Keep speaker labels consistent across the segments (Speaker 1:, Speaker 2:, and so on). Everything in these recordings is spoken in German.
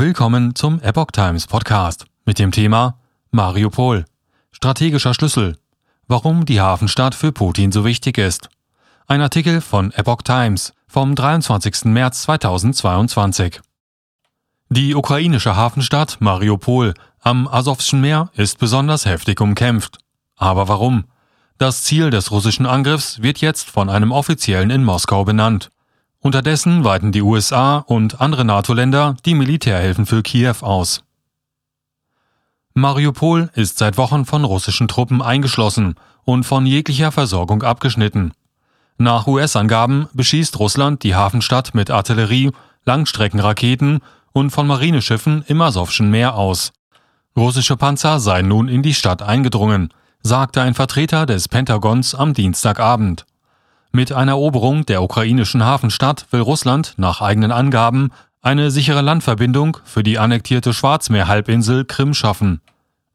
Speaker 1: Willkommen zum Epoch Times Podcast mit dem Thema Mariupol. Strategischer Schlüssel. Warum die Hafenstadt für Putin so wichtig ist. Ein Artikel von Epoch Times vom 23. März 2022. Die ukrainische Hafenstadt Mariupol am Asowschen Meer ist besonders heftig umkämpft. Aber warum? Das Ziel des russischen Angriffs wird jetzt von einem Offiziellen in Moskau benannt. Unterdessen weiten die USA und andere NATO-Länder die Militärhilfen für Kiew aus. Mariupol ist seit Wochen von russischen Truppen eingeschlossen und von jeglicher Versorgung abgeschnitten. Nach US-Angaben beschießt Russland die Hafenstadt mit Artillerie, Langstreckenraketen und von Marineschiffen im Asowschen Meer aus. Russische Panzer seien nun in die Stadt eingedrungen, sagte ein Vertreter des Pentagons am Dienstagabend. Mit einer Eroberung der ukrainischen Hafenstadt will Russland nach eigenen Angaben eine sichere Landverbindung für die annektierte Schwarzmeerhalbinsel Krim schaffen.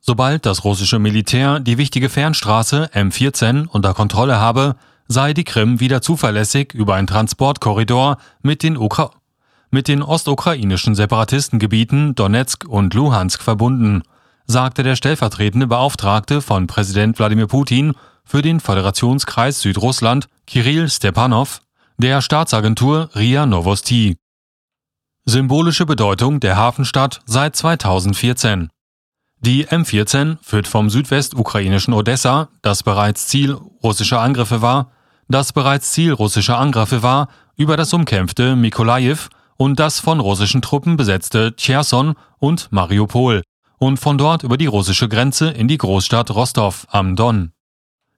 Speaker 1: Sobald das russische Militär die wichtige Fernstraße M14 unter Kontrolle habe, sei die Krim wieder zuverlässig über einen Transportkorridor mit den, Ukra mit den ostukrainischen Separatistengebieten Donetsk und Luhansk verbunden, sagte der stellvertretende Beauftragte von Präsident Wladimir Putin für den Föderationskreis Südrussland Kirill Stepanov der Staatsagentur RIA Novosti. Symbolische Bedeutung der Hafenstadt seit 2014. Die M14 führt vom südwestukrainischen Odessa, das bereits Ziel russischer Angriffe war, das bereits Ziel russischer Angriffe war, über das umkämpfte Mikolajew und das von russischen Truppen besetzte Cherson und Mariupol und von dort über die russische Grenze in die Großstadt Rostov am Don.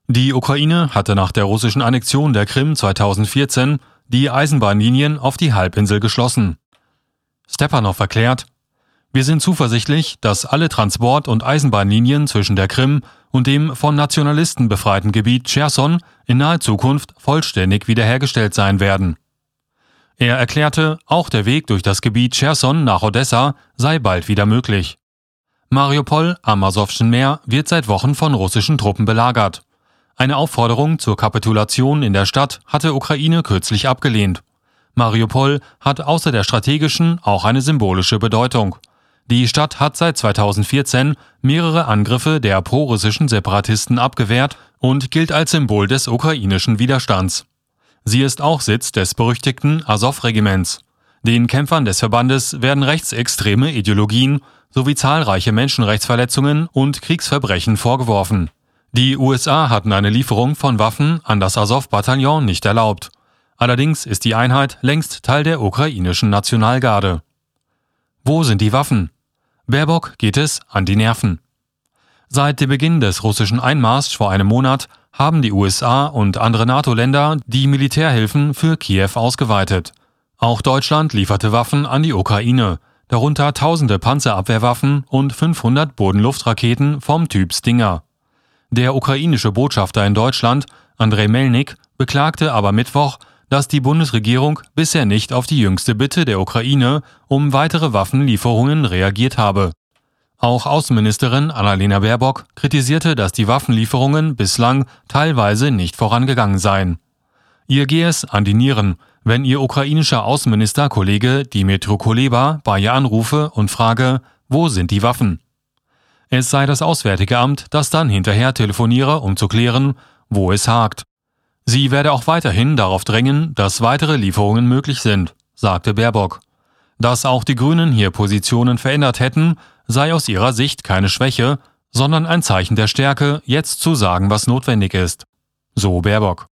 Speaker 1: Die Ukraine hatte nach der russischen Annexion der Krim 2014 die Eisenbahnlinien auf die Halbinsel geschlossen. Stepanov erklärt, wir sind zuversichtlich, dass alle Transport- und Eisenbahnlinien zwischen der Krim und dem von Nationalisten befreiten Gebiet Cherson in naher Zukunft vollständig wiederhergestellt sein werden. Er erklärte, auch der Weg durch das Gebiet Cherson nach Odessa sei bald wieder möglich. Mariupol am Asowschen Meer wird seit Wochen von russischen Truppen belagert. Eine Aufforderung zur Kapitulation in der Stadt hatte Ukraine kürzlich abgelehnt. Mariupol hat außer der strategischen auch eine symbolische Bedeutung. Die Stadt hat seit 2014 mehrere Angriffe der prorussischen Separatisten abgewehrt und gilt als Symbol des ukrainischen Widerstands. Sie ist auch Sitz des berüchtigten Azov-Regiments. Den Kämpfern des Verbandes werden rechtsextreme Ideologien sowie zahlreiche Menschenrechtsverletzungen und Kriegsverbrechen vorgeworfen. Die USA hatten eine Lieferung von Waffen an das Azov-Bataillon nicht erlaubt. Allerdings ist die Einheit längst Teil der ukrainischen Nationalgarde. Wo sind die Waffen? Baerbock geht es an die Nerven. Seit dem Beginn des russischen Einmarschs vor einem Monat haben die USA und andere NATO-Länder die Militärhilfen für Kiew ausgeweitet. Auch Deutschland lieferte Waffen an die Ukraine, darunter tausende Panzerabwehrwaffen und 500 Bodenluftraketen vom Typ Stinger. Der ukrainische Botschafter in Deutschland, Andrei Melnik, beklagte aber Mittwoch, dass die Bundesregierung bisher nicht auf die jüngste Bitte der Ukraine um weitere Waffenlieferungen reagiert habe. Auch Außenministerin Annalena Baerbock kritisierte, dass die Waffenlieferungen bislang teilweise nicht vorangegangen seien. Ihr gehe es an die Nieren, wenn ihr ukrainischer Außenministerkollege Dimitro Kuleba bei ihr anrufe und frage, wo sind die Waffen? Es sei das Auswärtige Amt, das dann hinterher telefoniere, um zu klären, wo es hakt. Sie werde auch weiterhin darauf drängen, dass weitere Lieferungen möglich sind, sagte Baerbock. Dass auch die Grünen hier Positionen verändert hätten, sei aus ihrer Sicht keine Schwäche, sondern ein Zeichen der Stärke, jetzt zu sagen, was notwendig ist. So Baerbock.